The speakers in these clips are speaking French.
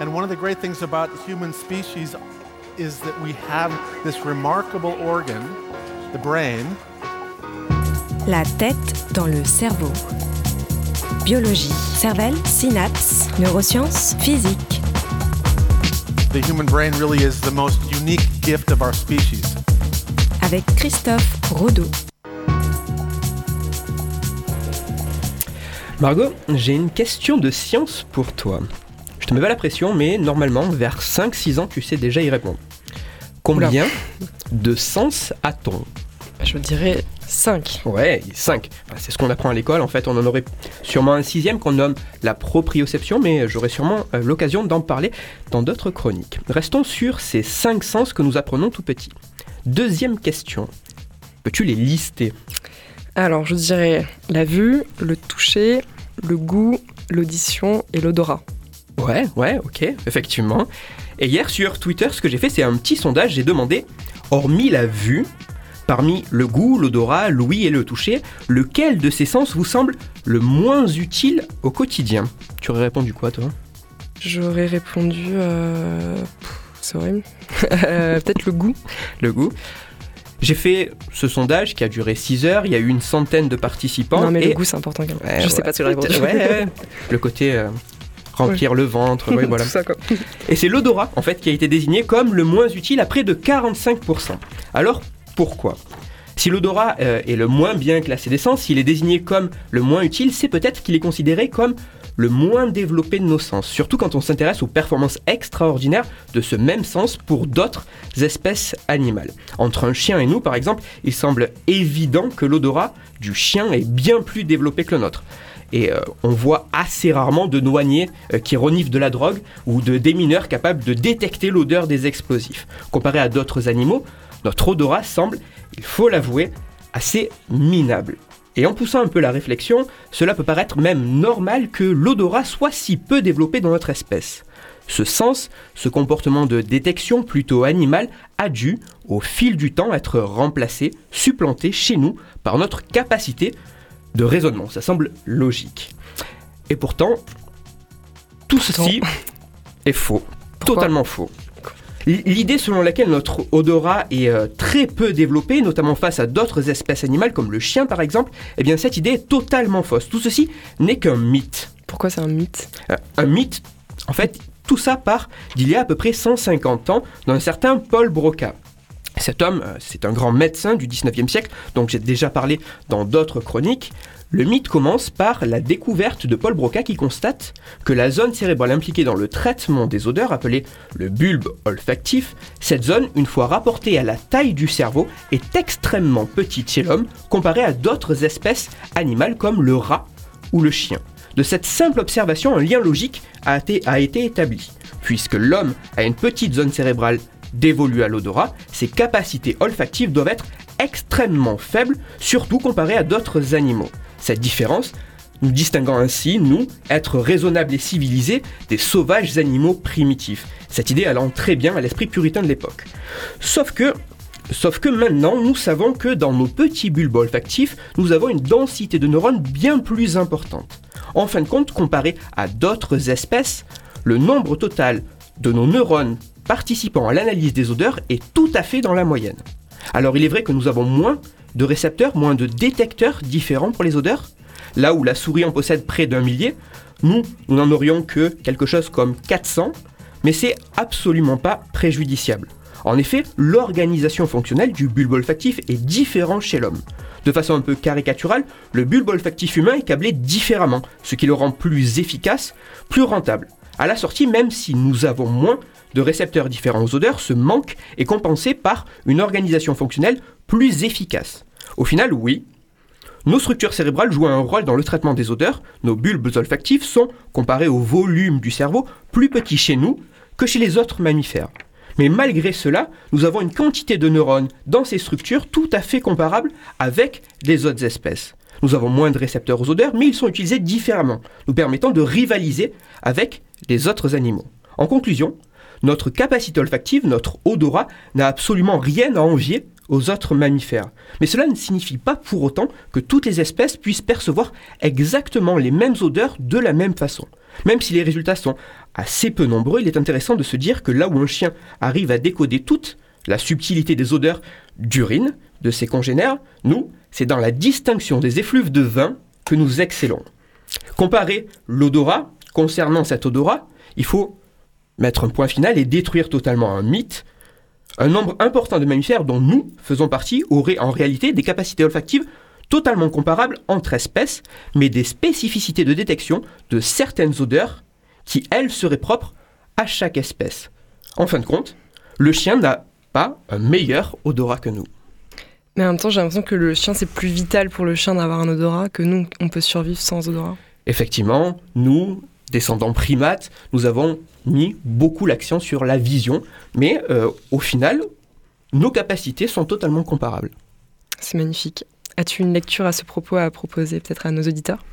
And one of the great things about human species is that we have this remarkable organ, the brain, La tête dans le cerveau. Biologie, cervelle, synapses, neurosciences, physique. the human brain really is the most unique gift of our species. Avec Christophe Rodeau. Margot, j'ai une question de science pour toi. Te mets pas la pression, mais normalement, vers 5-6 ans, tu sais déjà y répondre. Combien de sens a-t-on? Je dirais 5. Ouais, 5. C'est ce qu'on apprend à l'école. En fait, on en aurait sûrement un sixième qu'on nomme la proprioception, mais j'aurai sûrement euh, l'occasion d'en parler dans d'autres chroniques. Restons sur ces 5 sens que nous apprenons tout petit. Deuxième question. Peux-tu les lister? Alors, je dirais la vue, le toucher, le goût, l'audition et l'odorat. Ouais, ouais, ok, effectivement. Et hier sur Twitter, ce que j'ai fait, c'est un petit sondage. J'ai demandé, hormis la vue, parmi le goût, l'odorat, l'ouïe et le toucher, lequel de ces sens vous semble le moins utile au quotidien? Tu aurais répondu quoi, toi? J'aurais répondu. euh, C'est horrible. Euh, Peut-être le goût. Le goût. J'ai fait ce sondage qui a duré 6 heures. Il y a eu une centaine de participants. non, mais et- le goût, c'est important quand même. Ouais, je sais ouais. pas si j'aurais répondu. Ouais, ouais. Le côté euh, remplir le ventre, ouais, voilà. Ça. Et c'est l'odorat, en fait, qui a été désigné comme le moins utile à près de 45%. Alors, pourquoi? Si l'odorat euh, est le moins bien classé des sens, s'il est désigné comme le moins utile, c'est peut-être qu'il est considéré comme le moins développé de nos sens, surtout quand on s'intéresse aux performances extraordinaires de ce même sens pour d'autres espèces animales. Entre un chien et nous, par exemple, il semble évident que l'odorat du chien est bien plus développé que le nôtre. Et euh, on voit assez rarement de douaniers euh, qui reniflent de la drogue ou de démineurs capables de détecter l'odeur des explosifs. Comparé à d'autres animaux, notre odorat semble, il faut l'avouer, assez minable. Et en poussant un peu la réflexion, cela peut paraître même normal que l'odorat soit si peu développé dans notre espèce. Ce sens, ce comportement de détection plutôt animal, a dû, au fil du temps, être remplacé, supplanté chez nous par notre capacité de raisonnement. Ça semble logique. Et pourtant, tout ceci est faux. Pourquoi Totalement faux. L'idée selon laquelle notre odorat est euh, très peu développé, notamment face à d'autres espèces animales comme le chien par exemple, eh bien cette idée est totalement fausse. Tout ceci n'est qu'un mythe. Pourquoi c'est un mythe? Euh, un mythe, en fait, tout ça part d'il y a à peu près 150 ans d'un certain Paul Broca. Cet homme, euh, c'est un grand médecin du 19e siècle, donc j'ai déjà parlé dans d'autres chroniques. Le mythe commence par la découverte de Paul Broca qui constate que la zone cérébrale impliquée dans le traitement des odeurs, appelée le bulbe olfactif, cette zone, une fois rapportée à la taille du cerveau, est extrêmement petite chez l'homme comparée à d'autres espèces animales comme le rat ou le chien. De cette simple observation, un lien logique a été établi. Puisque l'homme a une petite zone cérébrale dévolue à l'odorat, ses capacités olfactives doivent être extrêmement faibles, surtout comparées à d'autres animaux. Cette différence, nous distinguant ainsi, nous, êtres raisonnables et civilisés, des sauvages animaux primitifs. Cette idée allant très bien à l'esprit puritain de l'époque. Sauf que Sauf que maintenant, nous savons que dans nos petits bulbes olfactifs, nous avons une densité de neurones bien plus importante. En fin de compte, comparé à d'autres espèces, le nombre total de nos neurones participant à l'analyse des odeurs est tout à fait dans la moyenne. Alors il est vrai que nous avons moins de récepteurs, moins de détecteurs différents pour les odeurs. Là où la souris en possède près d'un millier, nous, nous n'en aurions que quelque chose comme 400, mais c'est absolument pas préjudiciable. En effet, l'organisation fonctionnelle du bulbe olfactif est différente chez l'homme. De façon un peu caricaturale, le bulbe olfactif humain est câblé différemment, ce qui le rend plus efficace, plus rentable. À la sortie, même si nous avons moins de récepteurs différents aux odeurs, ce manque est compensé par une organisation fonctionnelle plus efficace. Au final, oui, nos structures cérébrales jouent un rôle dans le traitement des odeurs. Nos bulbes olfactifs sont, comparés au volume du cerveau, plus petits chez nous que chez les autres mammifères. Mais malgré cela, nous avons une quantité de neurones dans ces structures tout à fait comparable avec les autres espèces. Nous avons moins de récepteurs aux odeurs, mais ils sont utilisés différemment, nous permettant de rivaliser avec les autres animaux. En conclusion, notre capacité olfactive, notre odorat, n'a absolument rien à envier aux autres mammifères. Mais cela ne signifie pas pour autant que toutes les espèces puissent percevoir exactement les mêmes odeurs de la même façon. Même si les résultats sont assez peu nombreux, il est intéressant de se dire que là où un chien arrive à décoder toute la subtilité des odeurs d'urine de ses congénères, nous, c'est dans la distinction des effluves de vin que nous excellons. Comparer l'odorat, concernant cet odorat, il faut mettre un point final et détruire totalement un mythe. Un nombre important de mammifères dont nous faisons partie auraient en réalité des capacités olfactives totalement comparables entre espèces, mais des spécificités de détection de certaines odeurs qui, elles, seraient propres à chaque espèce. En fin de compte, le chien n'a pas un meilleur odorat que nous. Mais en même temps, j'ai l'impression que le chien, c'est plus vital pour le chien d'avoir un odorat que nous, on peut survivre sans odorat. Effectivement, nous, descendants primates, nous avons mis beaucoup l'accent sur la vision, mais euh, au final, nos capacités sont totalement comparables. C'est magnifique. As-tu une lecture à ce propos à proposer peut-être à nos auditeurs?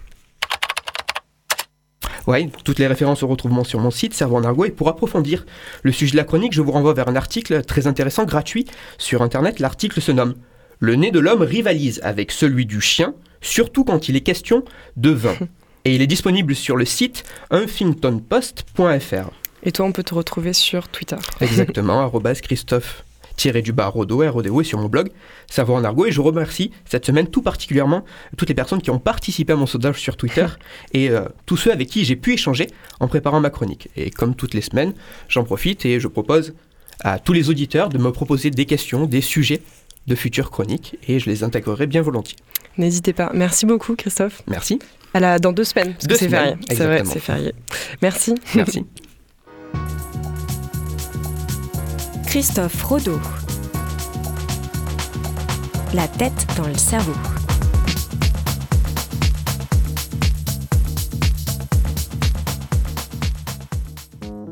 Oui, toutes les références se retrouvent sur mon site Cerveau en Argot et pour approfondir le sujet de la chronique, je vous renvoie vers un article très intéressant, gratuit, sur Internet. L'article se nomme Le nez de l'homme rivalise avec celui du chien, surtout quand il est question de vin. et il est disponible sur le site huffingtonpost.fr. Et toi, on peut te retrouver sur Twitter. Exactement, arrobas Christophe du bas Rodo, RODO, et sur mon blog Savoir en argot. Et je remercie cette semaine tout particulièrement toutes les personnes qui ont participé à mon sondage sur Twitter et euh, tous ceux avec qui j'ai pu échanger en préparant ma chronique. Et comme toutes les semaines, j'en profite et je propose à tous les auditeurs de me proposer des questions, des sujets de futures chroniques et je les intégrerai bien volontiers. N'hésitez pas. Merci beaucoup, Christophe. Merci. À la, dans deux semaines, parce que c'est férié. C'est vrai, c'est férié. Merci. Merci. Christophe Rodeau. La tête dans le cerveau.